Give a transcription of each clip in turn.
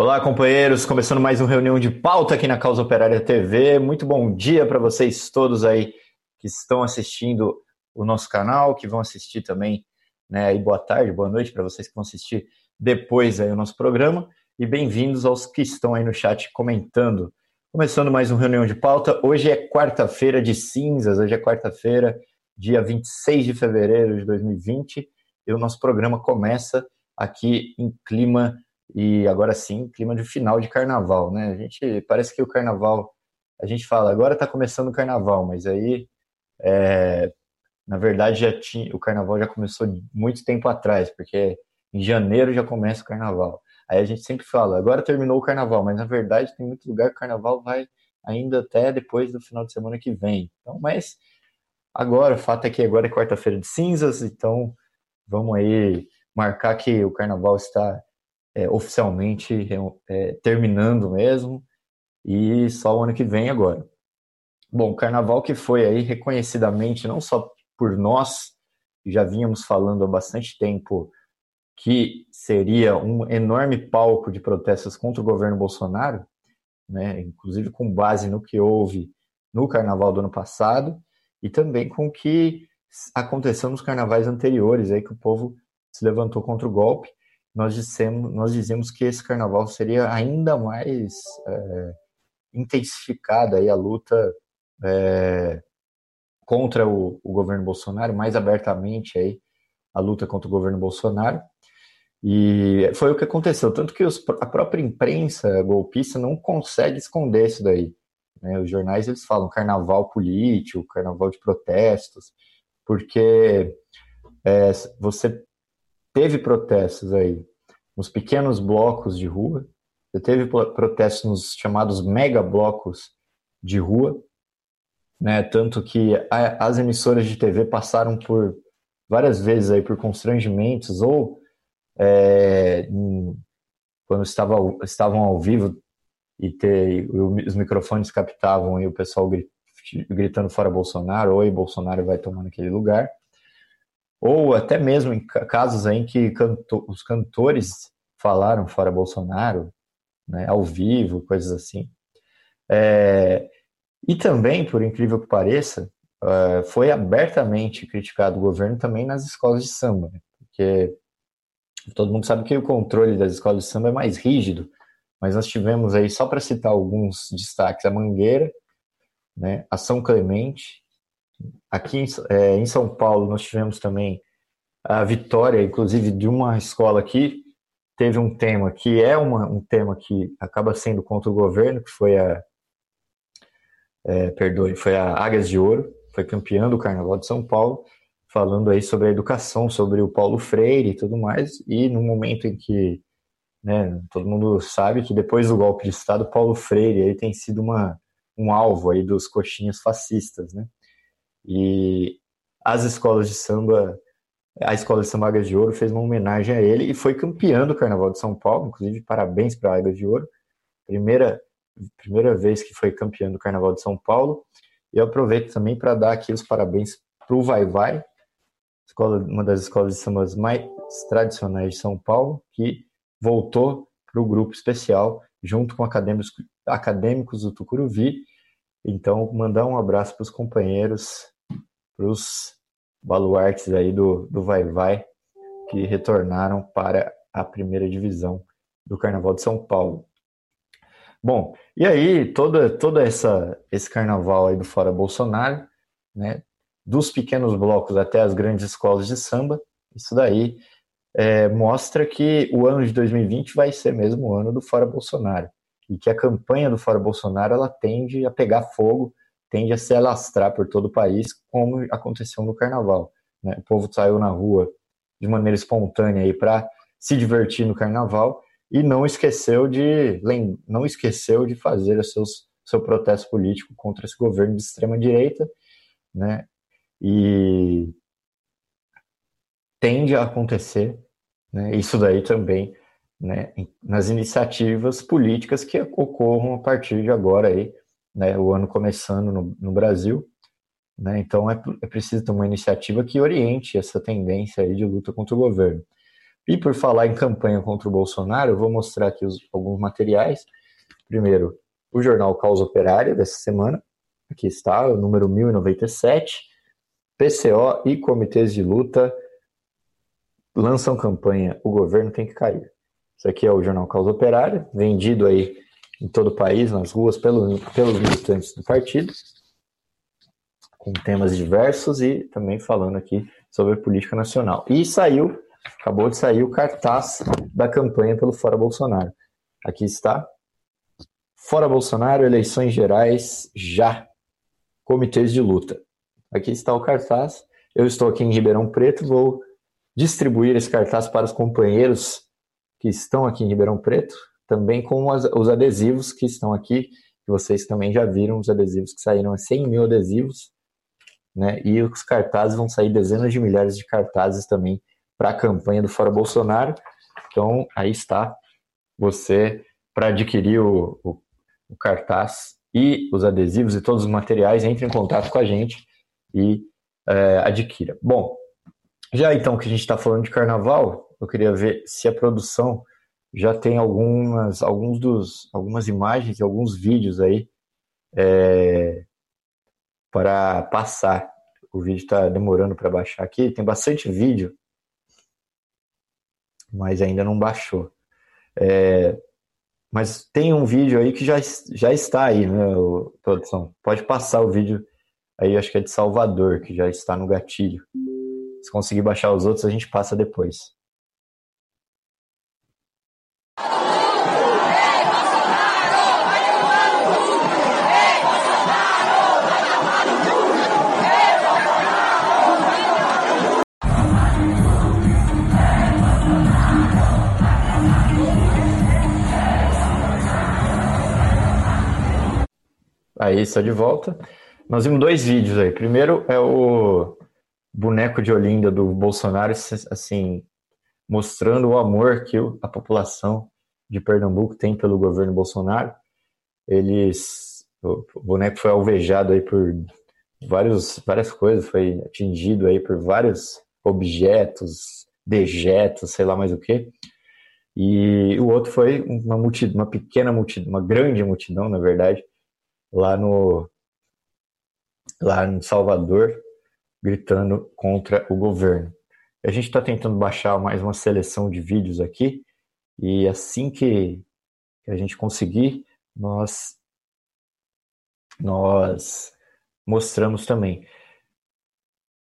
Olá, companheiros, começando mais uma reunião de pauta aqui na Causa Operária TV. Muito bom dia para vocês todos aí que estão assistindo o nosso canal, que vão assistir também, né? E boa tarde, boa noite para vocês que vão assistir depois aí o nosso programa e bem-vindos aos que estão aí no chat comentando. Começando mais uma reunião de pauta. Hoje é quarta-feira de cinzas, hoje é quarta-feira, dia 26 de fevereiro de 2020, e o nosso programa começa aqui em clima e agora sim, clima de final de carnaval, né? A gente parece que o carnaval, a gente fala, agora está começando o carnaval, mas aí, é, na verdade, já tinha, o carnaval já começou muito tempo atrás, porque em janeiro já começa o carnaval. Aí a gente sempre fala, agora terminou o carnaval, mas na verdade tem muito lugar que o carnaval vai ainda até depois do final de semana que vem. Então, mas agora, o fato é que agora é quarta-feira de cinzas, então vamos aí marcar que o carnaval está é, oficialmente é, terminando mesmo, e só o ano que vem agora. Bom, carnaval que foi aí reconhecidamente, não só por nós, já vínhamos falando há bastante tempo que seria um enorme palco de protestos contra o governo Bolsonaro, né, inclusive com base no que houve no carnaval do ano passado e também com o que aconteceu nos carnavais anteriores, aí que o povo se levantou contra o golpe nós dissemos, nós dizemos que esse carnaval seria ainda mais é, intensificada aí a luta é, contra o, o, governo Bolsonaro, mais abertamente aí a luta contra o governo Bolsonaro. E foi o que aconteceu, tanto que os, a própria imprensa golpista não consegue esconder isso daí. Né? Os jornais eles falam carnaval político, carnaval de protestos, porque é, você teve protestos aí nos pequenos blocos de rua, você teve protestos nos chamados mega blocos de rua, né? Tanto que a, as emissoras de TV passaram por várias vezes aí por constrangimentos ou é, em, quando estava, estavam ao vivo e ter, os microfones captavam e o pessoal gritando fora Bolsonaro, oi, Bolsonaro vai tomar naquele lugar ou até mesmo em casos em que canto, os cantores falaram fora Bolsonaro, né, ao vivo, coisas assim. É, e também, por incrível que pareça, uh, foi abertamente criticado o governo também nas escolas de samba, né, porque todo mundo sabe que o controle das escolas de samba é mais rígido, mas nós tivemos aí, só para citar alguns destaques, a Mangueira, né, a São Clemente, Aqui em, é, em São Paulo, nós tivemos também a vitória, inclusive, de uma escola que teve um tema que é uma, um tema que acaba sendo contra o governo, que foi a. É, perdoe, foi a Águias de Ouro, foi campeã do Carnaval de São Paulo, falando aí sobre a educação, sobre o Paulo Freire e tudo mais, e no momento em que né, todo mundo sabe que depois do golpe de Estado, Paulo Freire aí tem sido uma, um alvo aí dos coxinhas fascistas, né? E as escolas de samba, a Escola de Samba Águas de Ouro fez uma homenagem a ele e foi campeão do Carnaval de São Paulo, inclusive parabéns para a Águas de Ouro. Primeira, primeira vez que foi campeão do Carnaval de São Paulo. E eu aproveito também para dar aqui os parabéns para o Vai Vai, escola, uma das escolas de samba mais tradicionais de São Paulo, que voltou para o grupo especial junto com acadêmicos, acadêmicos do Tucuruvi então, mandar um abraço para os companheiros, para os baluartes aí do, do Vai Vai, que retornaram para a primeira divisão do Carnaval de São Paulo. Bom, e aí toda, toda essa esse carnaval aí do Fora Bolsonaro, né, dos pequenos blocos até as grandes escolas de samba, isso daí é, mostra que o ano de 2020 vai ser mesmo o ano do Fora Bolsonaro e que a campanha do Fora Bolsonaro ela tende a pegar fogo, tende a se alastrar por todo o país, como aconteceu no Carnaval. Né? O povo saiu na rua de maneira espontânea para se divertir no Carnaval e não esqueceu de não esqueceu de fazer seus seu protesto político contra esse governo de extrema direita, né? E tende a acontecer, né? Isso daí também né, nas iniciativas políticas que ocorram a partir de agora aí, né, o ano começando no, no Brasil, né, então é, é, preciso ter uma iniciativa que oriente essa tendência aí de luta contra o governo. E por falar em campanha contra o Bolsonaro, eu vou mostrar aqui os, alguns materiais. Primeiro, o jornal Causa Operária dessa semana. Aqui está, o número 1097. PCO e comitês de luta lançam campanha O governo tem que cair. Isso aqui é o jornal Causa Operária, vendido aí em todo o país, nas ruas, pelo, pelos militantes do partido, com temas diversos e também falando aqui sobre política nacional. E saiu, acabou de sair o cartaz da campanha pelo Fora Bolsonaro. Aqui está. Fora Bolsonaro, eleições gerais já. Comitês de luta. Aqui está o cartaz. Eu estou aqui em Ribeirão Preto, vou distribuir esse cartaz para os companheiros que estão aqui em Ribeirão Preto, também com os adesivos que estão aqui, que vocês também já viram, os adesivos que saíram, 100 mil adesivos, né? E os cartazes vão sair dezenas de milhares de cartazes também para a campanha do Fora Bolsonaro. Então, aí está você para adquirir o, o, o, cartaz e os adesivos e todos os materiais, entre em contato com a gente e é, adquira. Bom, já então que a gente está falando de carnaval, eu queria ver se a produção já tem algumas, alguns dos, algumas imagens e alguns vídeos aí é, para passar. O vídeo está demorando para baixar aqui. Tem bastante vídeo, mas ainda não baixou. É, mas tem um vídeo aí que já, já está aí, né, produção? Pode passar o vídeo aí, acho que é de Salvador, que já está no gatilho. Se conseguir baixar os outros, a gente passa depois. Aí, está de volta. Nós vimos dois vídeos aí. Primeiro é o boneco de Olinda do Bolsonaro, assim, mostrando o amor que a população de Pernambuco tem pelo governo Bolsonaro. Eles, o boneco foi alvejado aí por vários, várias coisas, foi atingido aí por vários objetos, dejetos, sei lá mais o que. E o outro foi uma multidão, uma pequena multidão, uma grande multidão, na verdade, lá no lá em Salvador, gritando contra o governo. A gente está tentando baixar mais uma seleção de vídeos aqui e assim que a gente conseguir, nós nós mostramos também.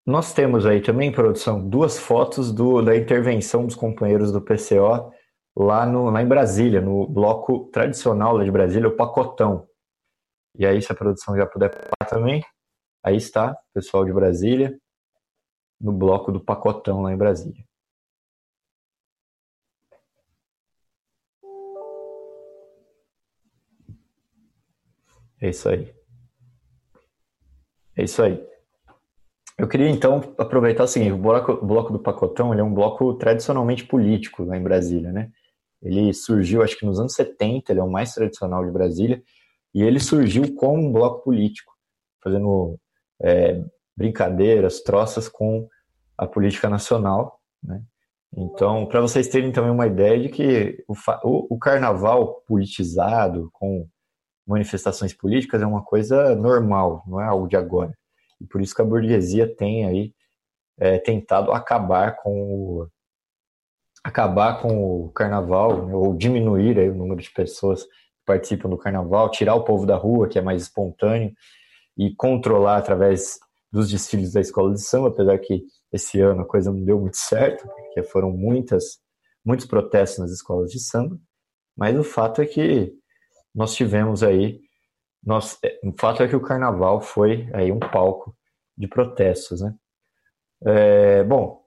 Nós temos aí também, produção, duas fotos do, da intervenção dos companheiros do PCO lá, no, lá em Brasília, no bloco tradicional lá de Brasília, o Pacotão. E aí, se a produção já puder falar também, aí está, pessoal de Brasília, no bloco do Pacotão lá em Brasília. É isso aí. É isso aí. Eu queria então aproveitar o seguinte: o bloco, o bloco do Pacotão é um bloco tradicionalmente político lá em Brasília, né? Ele surgiu, acho que nos anos 70, ele é o mais tradicional de Brasília, e ele surgiu como um bloco político, fazendo é, brincadeiras, troças com a política nacional. Né? Então, para vocês terem também uma ideia de que o, o, o, carnaval politizado, com manifestações políticas, é uma coisa normal, não é algo de agora. E por isso que a burguesia tem aí é, tentado acabar com o, acabar com o carnaval, né? ou diminuir aí, o número de pessoas participam do carnaval, tirar o povo da rua, que é mais espontâneo, e controlar através dos desfiles da escola de samba, apesar que esse ano a coisa não deu muito certo, porque foram muitas, muitos protestos nas escolas de samba, mas o fato é que nós tivemos aí, nós, é, o fato é que o carnaval foi aí um palco de protestos, né? É, bom,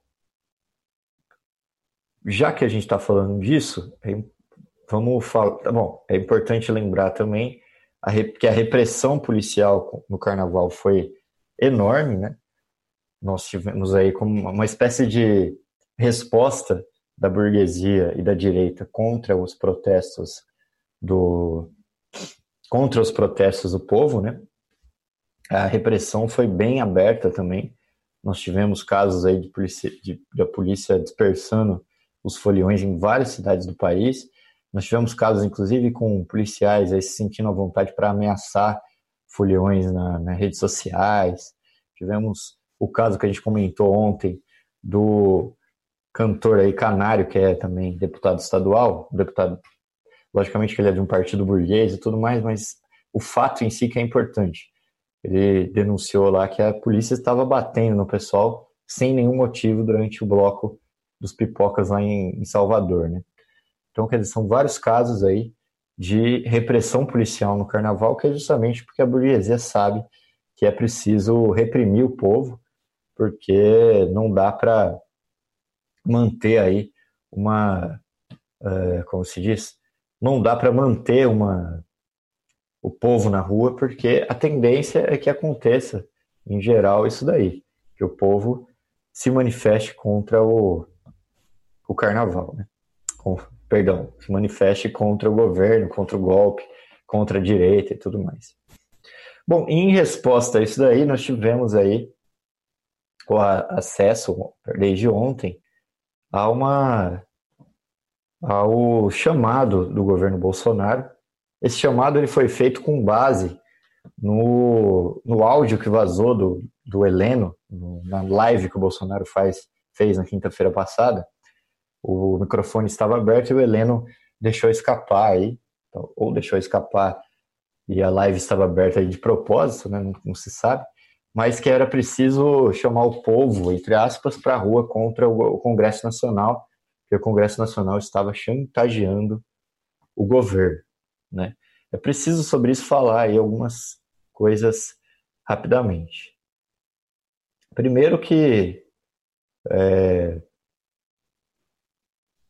já que a gente está falando disso, é vamos falar. Tá bom, é importante lembrar também a, que a repressão policial no carnaval foi enorme, né? Nós tivemos aí como uma espécie de resposta da burguesia e da direita contra os protestos do contra os protestos do povo, né? A repressão foi bem aberta também. Nós tivemos casos aí de polícia, de, da polícia dispersando os foliões em várias cidades do país. Nós tivemos casos, inclusive, com policiais aí se sentindo à vontade para ameaçar foliões na, nas redes sociais. Tivemos o caso que a gente comentou ontem do cantor aí Canário, que é também deputado estadual, deputado, logicamente que ele é de um partido burguês e tudo mais, mas o fato em si que é importante. Ele denunciou lá que a polícia estava batendo no pessoal sem nenhum motivo durante o bloco dos pipocas lá em, em Salvador, né? Então, quer dizer, são vários casos aí de repressão policial no carnaval, que é justamente porque a burguesia sabe que é preciso reprimir o povo, porque não dá para manter aí uma, uh, como se diz, não dá para manter uma o povo na rua, porque a tendência é que aconteça, em geral, isso daí, que o povo se manifeste contra o, o carnaval, né? Perdão, se manifeste contra o governo, contra o golpe, contra a direita e tudo mais. Bom, em resposta a isso daí, nós tivemos aí o acesso, desde ontem, a uma, ao chamado do governo Bolsonaro. Esse chamado ele foi feito com base no, no áudio que vazou do, do Heleno, no, na live que o Bolsonaro faz, fez na quinta-feira passada. O microfone estava aberto e o Heleno deixou escapar aí, ou deixou escapar e a live estava aberta de propósito, né, não, não, se sabe, mas que era preciso chamar o povo, entre aspas, para a rua contra o, Congresso Nacional, porque o Congresso Nacional estava chantageando o governo. Né? É preciso sobre isso falar aí algumas coisas rapidamente. Primeiro que é,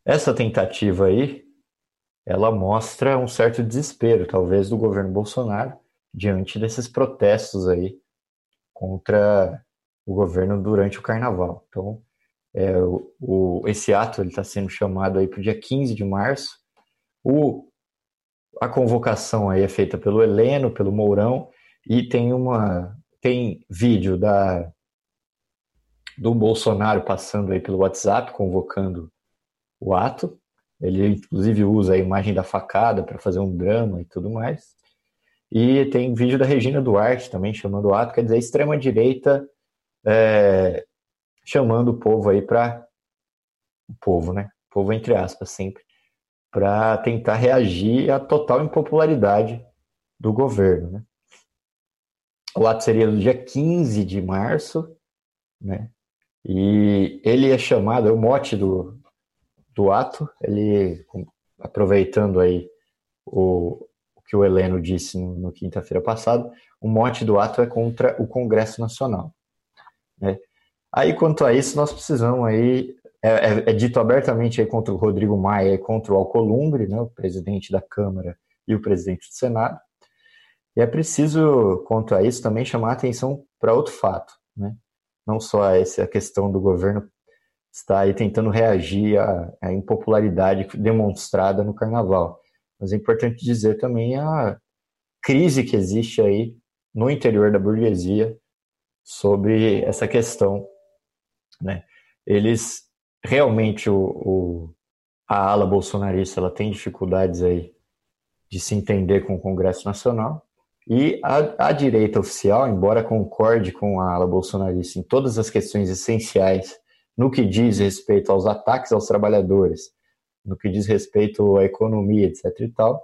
essa tentativa aí ela mostra um certo desespero, talvez, do governo Bolsonaro diante desses protestos aí contra o governo durante o carnaval. Então, é, o, o, esse ato está sendo chamado aí para o dia 15 de março. O, a convocação aí é feita pelo Heleno, pelo Mourão, e tem uma tem vídeo da do Bolsonaro passando aí pelo WhatsApp convocando o ato ele, inclusive, usa a imagem da facada para fazer um drama e tudo mais. E tem vídeo da Regina Duarte também chamando o ato, quer dizer, extrema-direita é, chamando o povo aí para. O povo, né? O povo, entre aspas, sempre. Para tentar reagir à total impopularidade do governo, né? O ato seria no dia 15 de março, né? E ele é chamado, é o mote do, do ato, ele, aproveitando aí o, o que o Heleno disse no, no quinta-feira passada, o mote do ato é contra o Congresso Nacional. Né? Aí, quanto a isso, nós precisamos aí, é, é, é dito abertamente aí contra o Rodrigo Maia e contra o Alcolumbre, né, o presidente da Câmara e o presidente do Senado, e é preciso, quanto a isso, também chamar atenção para outro fato, né? não só essa questão do governo está aí tentando reagir à, à impopularidade demonstrada no carnaval. Mas é importante dizer também a crise que existe aí no interior da burguesia sobre essa questão. Né? Eles realmente, o, o, a ala bolsonarista ela tem dificuldades aí de se entender com o Congresso Nacional, e a, a, direita oficial, embora concorde com a ala bolsonarista em todas as questões essenciais no que diz respeito aos ataques aos trabalhadores, no que diz respeito à economia, etc. e tal,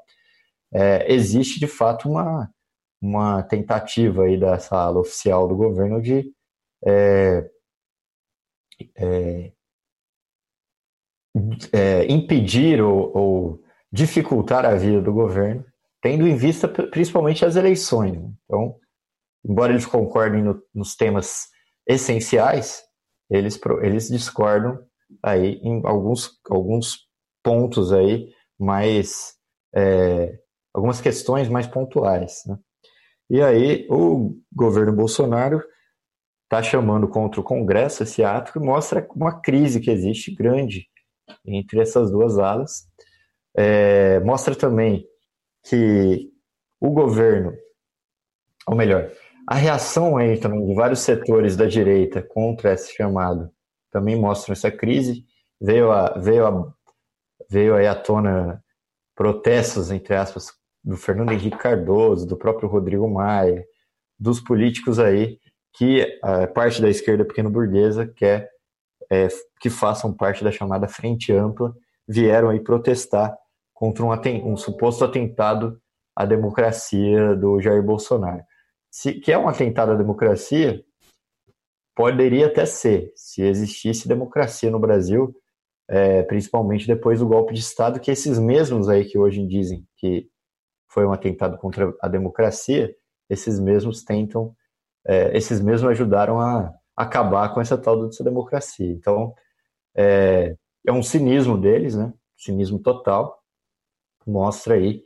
é, existe de fato uma, uma tentativa aí da sala oficial do governo de é, é, é, impedir ou, ou, dificultar a vida do governo, tendo em vista principalmente as eleições. Então, embora eles concordem no, nos temas essenciais, eles, eles discordam aí em alguns, alguns pontos aí mais é, algumas questões mais pontuais. Né? E aí o governo Bolsonaro está chamando contra o Congresso esse ato que mostra uma crise que existe grande entre essas duas alas. É, mostra também que o governo, ou melhor, a reação aí também de vários setores da direita contra esse chamado também mostra essa crise. veio a, veio a, veio aí à tona protestos, entre aspas, do Fernando Henrique Cardoso, do próprio Rodrigo Maia, dos políticos aí que a parte da esquerda pequeno burguesa quer é, que façam parte da chamada Frente Ampla, vieram aí protestar contra um, um suposto atentado à democracia do Jair Bolsonaro. Se, que é um atentado à democracia, poderia até ser, se existisse democracia no Brasil, é, principalmente depois do golpe de Estado, que esses mesmos aí que hoje dizem que foi um atentado contra a democracia, esses mesmos tentam, é, esses mesmos ajudaram a acabar com essa tal dessa democracia. Então, é, é um cinismo deles, né? Cinismo total. Mostra aí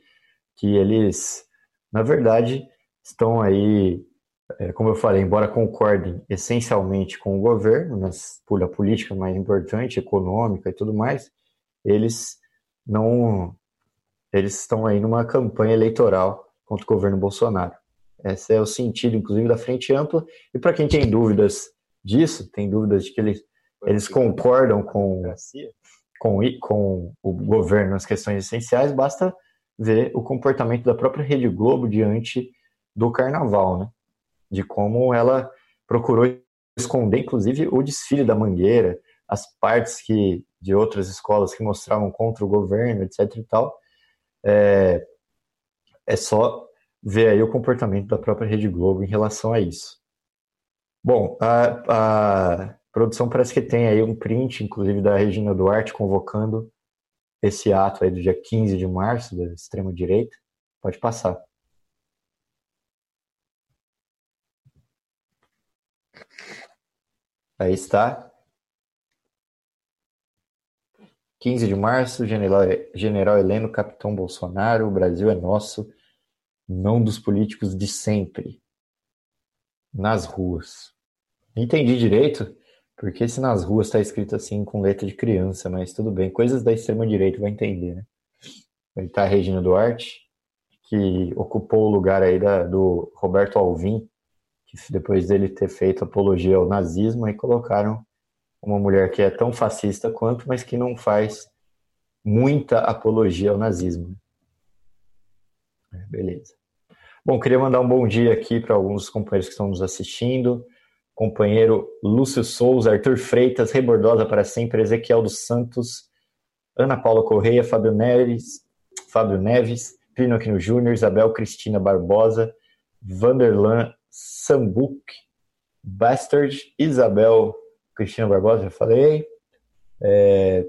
que eles, na verdade, estão aí é, como eu falei, embora concordem essencialmente com o governo, nas, a política mais importante, econômica e tudo mais, eles não eles estão aí numa campanha eleitoral contra o governo Bolsonaro. Esse é o sentido, inclusive, da Frente Ampla. E para quem tem dúvidas disso, tem dúvidas de que eles, eles concordam com, com, com o governo nas questões essenciais, basta ver o comportamento da própria Rede Globo diante do carnaval, né? de como ela procurou esconder, inclusive, o desfile da Mangueira, as partes que de outras escolas que mostravam contra o governo, etc. e tal. É, é só ver aí o comportamento da própria Rede Globo em relação a isso. Bom, a, a produção parece que tem aí um print, inclusive, da Regina Duarte convocando esse ato aí do dia 15 de março, da extrema-direita. Pode passar. Aí está. 15 de março, General, General Heleno, Capitão Bolsonaro, o Brasil é nosso, não dos políticos de sempre. Nas ruas. Entendi direito, porque se nas ruas está escrito assim com letra de criança, mas tudo bem, coisas da extrema-direita vai entender, né? Aí está Regina Duarte, que ocupou o lugar aí da, do Roberto Alvim, depois dele ter feito apologia ao nazismo, aí colocaram uma mulher que é tão fascista quanto, mas que não faz muita apologia ao nazismo. É, beleza. Bom, queria mandar um bom dia aqui para alguns companheiros que estão nos assistindo. Companheiro Lúcio Souza, Arthur Freitas, Rebordosa para sempre, Ezequiel dos Santos, Ana Paula Correia, Fábio Neves, Fábio Neves, Plínio Aquino Júnior, Isabel Cristina Barbosa, Vanderlan Sambuc, Bastard, Isabel Cristina Barbosa, já falei. É,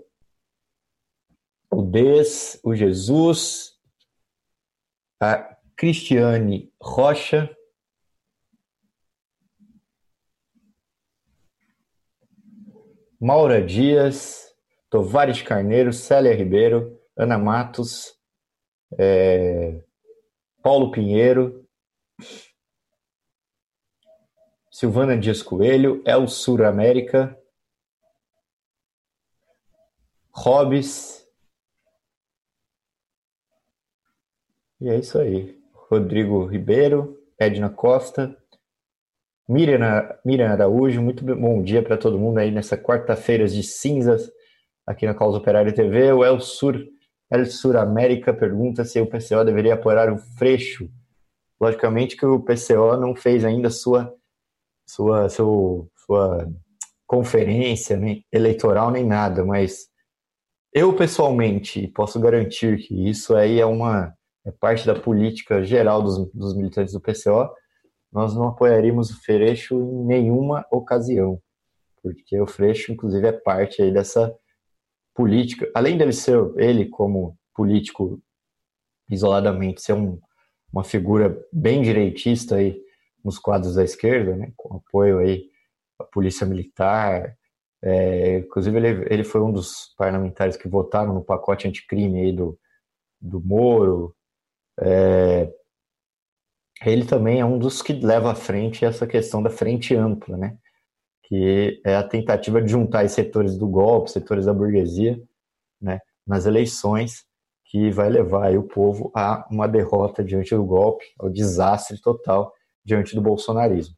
o Des, o Jesus, a Cristiane Rocha, Maura Dias, Tovares Carneiro, Célia Ribeiro, Ana Matos, é, Paulo Pinheiro, Silvana Dias Coelho, El Sur América, Hobbes. E é isso aí. Rodrigo Ribeiro, Edna Costa, Miriam, Araújo, muito bom dia para todo mundo aí nessa quarta-feira de cinzas aqui na Causa Operária TV. O El Sur, El Sur América pergunta se o PCO deveria apoiar o Freixo. Logicamente que o PCO não fez ainda sua sua, seu, sua conferência nem eleitoral nem nada, mas eu pessoalmente posso garantir que isso aí é uma é parte da política geral dos, dos militantes do PCO. Nós não apoiaríamos o Freixo em nenhuma ocasião, porque o Freixo, inclusive, é parte aí dessa política. Além dele ser ele como político isoladamente ser um, uma figura bem direitista aí nos quadros da esquerda, né, com apoio aí à polícia militar. É, inclusive, ele, ele foi um dos parlamentares que votaram no pacote anticrime aí do, do Moro. É, ele também é um dos que leva à frente essa questão da frente ampla, né? que é a tentativa de juntar os setores do golpe, setores da burguesia, né, nas eleições, que vai levar o povo a uma derrota diante do golpe, ao desastre total diante do bolsonarismo.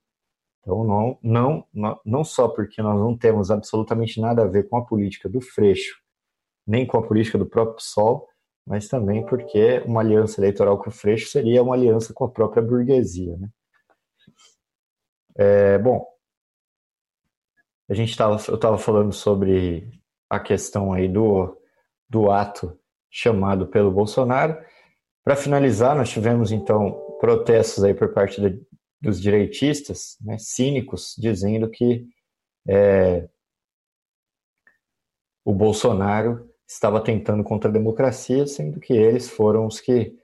Então, não, não, não só porque nós não temos absolutamente nada a ver com a política do Freixo, nem com a política do próprio PSOL, mas também porque uma aliança eleitoral com o Freixo seria uma aliança com a própria burguesia. Né? É, bom, a gente tava, eu estava falando sobre a questão aí do, do ato chamado pelo Bolsonaro. Para finalizar, nós tivemos então protestos aí por parte dos direitistas, né, cínicos, dizendo que é, o Bolsonaro estava tentando contra a democracia, sendo que eles foram os que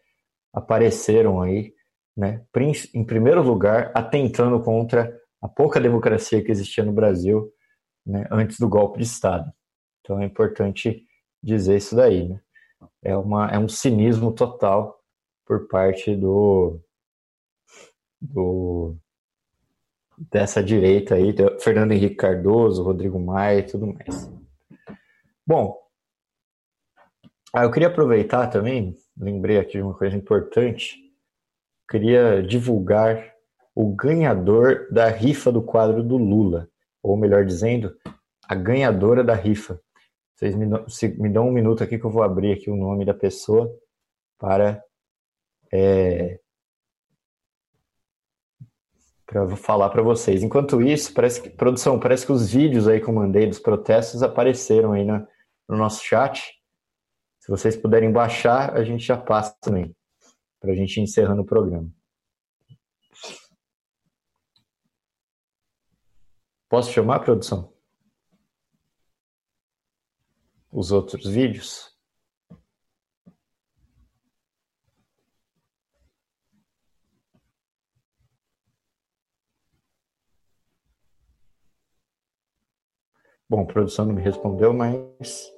apareceram aí, né, em primeiro lugar, atentando contra a pouca democracia que existia no Brasil né, antes do golpe de Estado. Então é importante dizer isso daí. Né? É, uma, é um cinismo total por parte do, do dessa direita aí, Fernando Henrique Cardoso, Rodrigo Maia e tudo mais. Bom, ah, eu queria aproveitar também, lembrei aqui de uma coisa importante, queria divulgar o ganhador da rifa do quadro do Lula, ou melhor dizendo, a ganhadora da rifa. Vocês me me dão um minuto aqui que eu vou abrir aqui o nome da pessoa para é, para falar para vocês. Enquanto isso, parece que, produção, parece que os vídeos aí que eu mandei dos protestos apareceram aí na, no nosso chat. Se vocês puderem baixar, a gente já passa também, para a gente ir encerrando o programa. Posso chamar, produção? Os outros vídeos? Bom, produção não me respondeu, mas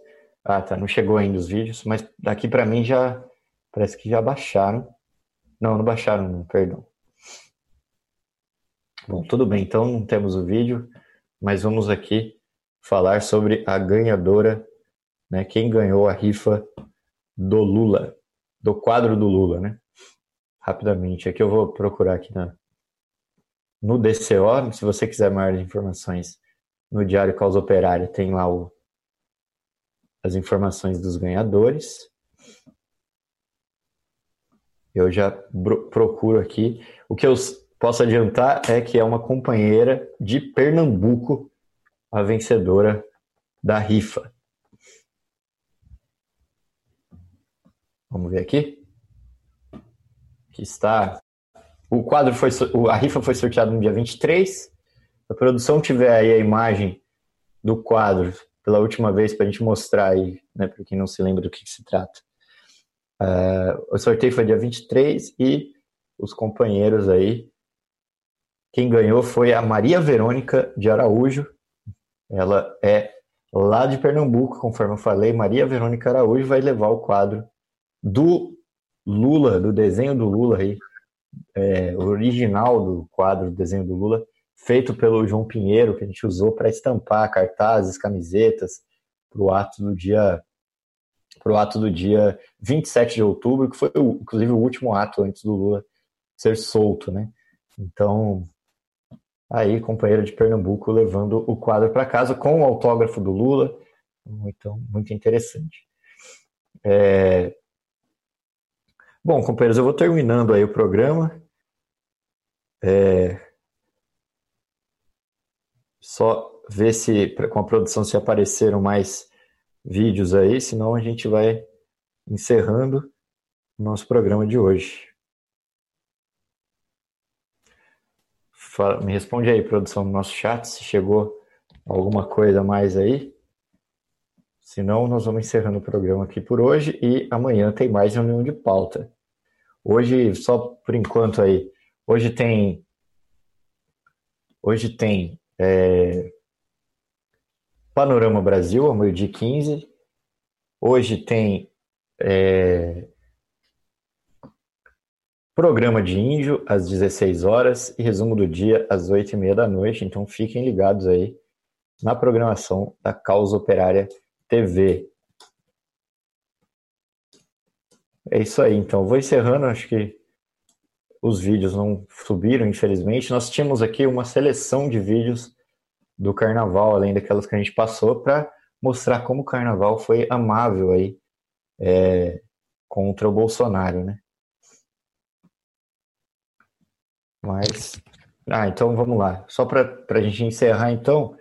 ah, tá. Não chegou ainda os vídeos, mas daqui para mim já parece que já baixaram. Não, não baixaram, não, perdão. Bom, tudo bem, então não temos o vídeo, mas vamos aqui falar sobre a ganhadora, né? Quem ganhou a rifa do Lula, do quadro do Lula, né? Rapidamente, aqui eu vou procurar aqui na, no DCO, se você quiser maiores informações, no Diário Causa Operária tem lá o, as informações dos ganhadores. Eu já procuro aqui. O que eu posso adiantar é que é uma companheira de Pernambuco, a vencedora da rifa. Vamos ver aqui. Aqui está. O quadro foi. A rifa foi sorteada no dia 23. A produção tiver aí a imagem do quadro pela última vez para a gente mostrar aí, né, para quem não se lembra do que, que se trata. Uh, o sorteio foi dia 23 e os companheiros aí, quem ganhou foi a Maria Verônica de Araújo. Ela é lá de Pernambuco, conforme eu falei. Maria Verônica Araújo vai levar o quadro do Lula, do desenho do Lula aí, é, original do quadro do desenho do Lula, feito pelo João Pinheiro, que a gente usou para estampar cartazes, camisetas, para o ato do dia para o ato do dia 27 de outubro, que foi inclusive o último ato antes do Lula ser solto, né? Então, aí, companheiro de Pernambuco levando o quadro para casa com o autógrafo do Lula, então, muito interessante. É... Bom, companheiros, eu vou terminando aí o programa. É... Só ver se com a produção se apareceram mais vídeos aí, senão a gente vai encerrando o nosso programa de hoje. Me responde aí, produção do nosso chat, se chegou alguma coisa mais aí. Senão, nós vamos encerrando o programa aqui por hoje e amanhã tem mais reunião de pauta. Hoje, só por enquanto aí, hoje tem. Hoje tem é, Panorama Brasil, ao meio-dia 15. Hoje tem é, programa de índio às 16 horas e resumo do dia às 8 e meia da noite. Então fiquem ligados aí na programação da Causa Operária TV. É isso aí, então. Vou encerrando, acho que os vídeos não subiram, infelizmente. Nós tínhamos aqui uma seleção de vídeos do carnaval, além daquelas que a gente passou, para mostrar como o carnaval foi amável aí é, contra o Bolsonaro, né? Mas, ah, então vamos lá. Só para a gente encerrar, então,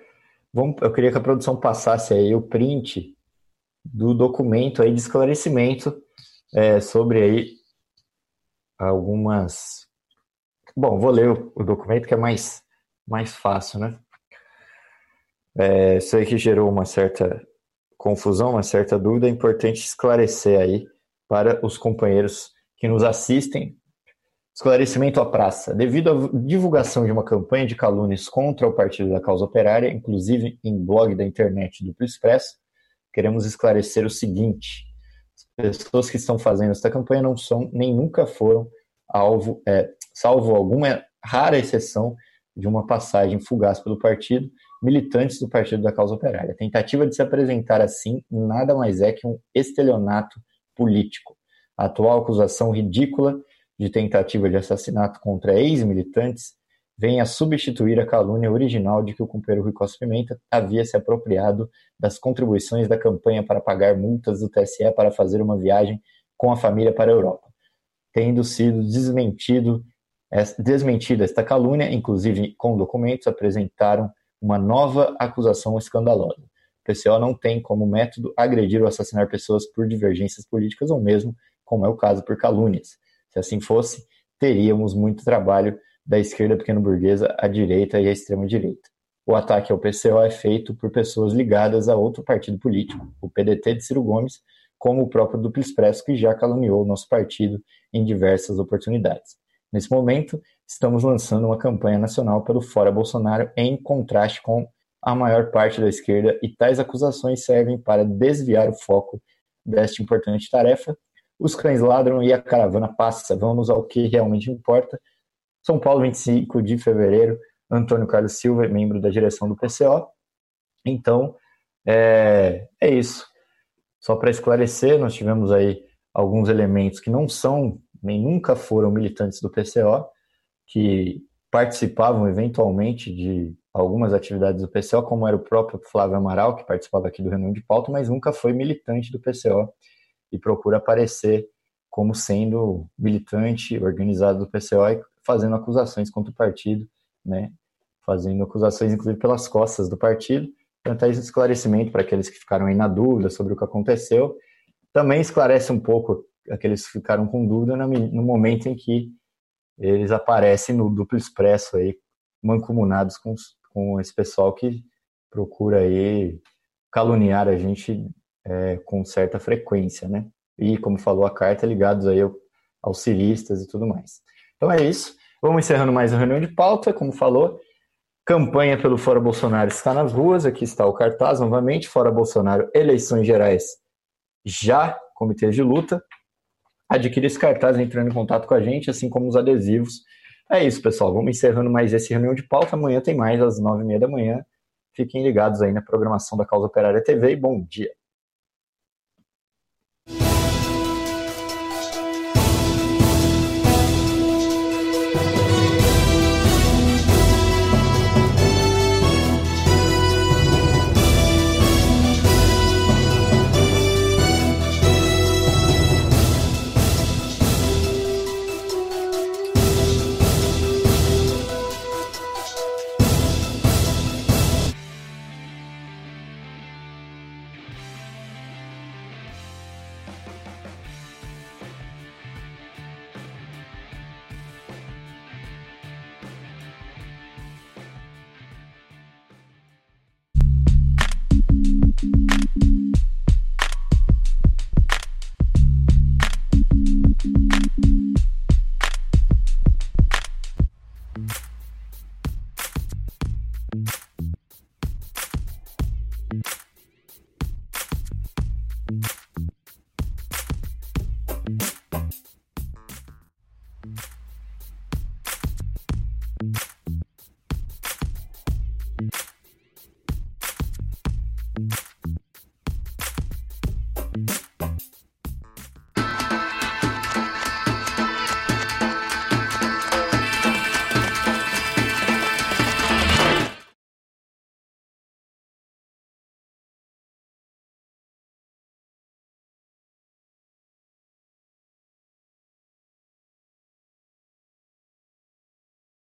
vamos, eu queria que a produção passasse aí o print do documento aí de esclarecimento é, sobre aí algumas. Bom, vou ler o, documento que é mais, mais fácil, né? É, isso aí que gerou uma certa confusão, uma certa dúvida, é importante esclarecer aí para os companheiros que nos assistem. Esclarecimento à praça. Devido à divulgação de uma campanha de calúnias contra o Partido da Causa Operária, inclusive em blog da internet do Expresso, queremos esclarecer o seguinte: pessoas que estão fazendo esta campanha não são nem nunca foram alvo, é, salvo alguma rara exceção de uma passagem fugaz pelo partido, militantes do Partido da Causa Operária. A tentativa de se apresentar assim nada mais é que um estelionato político. A atual acusação ridícula de tentativa de assassinato contra ex-militantes vem a substituir a calúnia original de que o companheiro Rui Costa Pimenta havia se apropriado das contribuições da campanha para pagar multas do TSE para fazer uma viagem com a família para a Europa. Tendo sido desmentido, desmentida esta calúnia, inclusive com documentos, apresentaram uma nova acusação escandalosa. O PCO não tem como método agredir ou assassinar pessoas por divergências políticas ou mesmo, como é o caso, por calúnias. Se assim fosse, teríamos muito trabalho da esquerda pequeno-burguesa à direita e à extrema-direita. O ataque ao PCO é feito por pessoas ligadas a outro partido político, o PDT de Ciro Gomes, como o próprio Duplo Expresso, que já caluniou nosso partido em diversas oportunidades. Nesse momento, estamos lançando uma campanha nacional pelo Fora Bolsonaro em contraste com a maior parte da esquerda e tais acusações servem para desviar o foco desta importante tarefa. Os cães ladram e a caravana passa. Vamos ao que realmente importa, são Paulo, 25 de fevereiro, Antônio Carlos Silva, membro da direção do PCO. Então, é, é isso. Só para esclarecer, nós tivemos aí alguns elementos que não são, nem nunca foram militantes do PCO, que participavam eventualmente de algumas atividades do PCO, como era o próprio Flávio Amaral, que participava aqui do reunião de pauta, mas nunca foi militante do PCO e procura aparecer como sendo militante organizado do PCO fazendo acusações contra o partido, né? Fazendo acusações, inclusive, pelas costas do partido. Tentar esse esclarecimento para aqueles que ficaram aí na dúvida sobre o que aconteceu. Também esclarece um pouco aqueles que ficaram com dúvida no momento em que eles aparecem no duplo expresso aí, mancomunados com, com esse pessoal que procura aí caluniar a gente é, com certa frequência, né? E, como falou a carta, ligados aí aos ciristas e tudo mais. Então é isso. Vamos encerrando mais uma reunião de pauta, como falou. Campanha pelo Fora Bolsonaro está nas ruas. Aqui está o cartaz novamente. Fora Bolsonaro, eleições gerais já, comitê de luta. Adquira esse cartaz entrando em contato com a gente, assim como os adesivos. É isso, pessoal. Vamos encerrando mais esse reunião de pauta. Amanhã tem mais às nove e meia da manhã. Fiquem ligados aí na programação da Causa Operária TV e bom dia.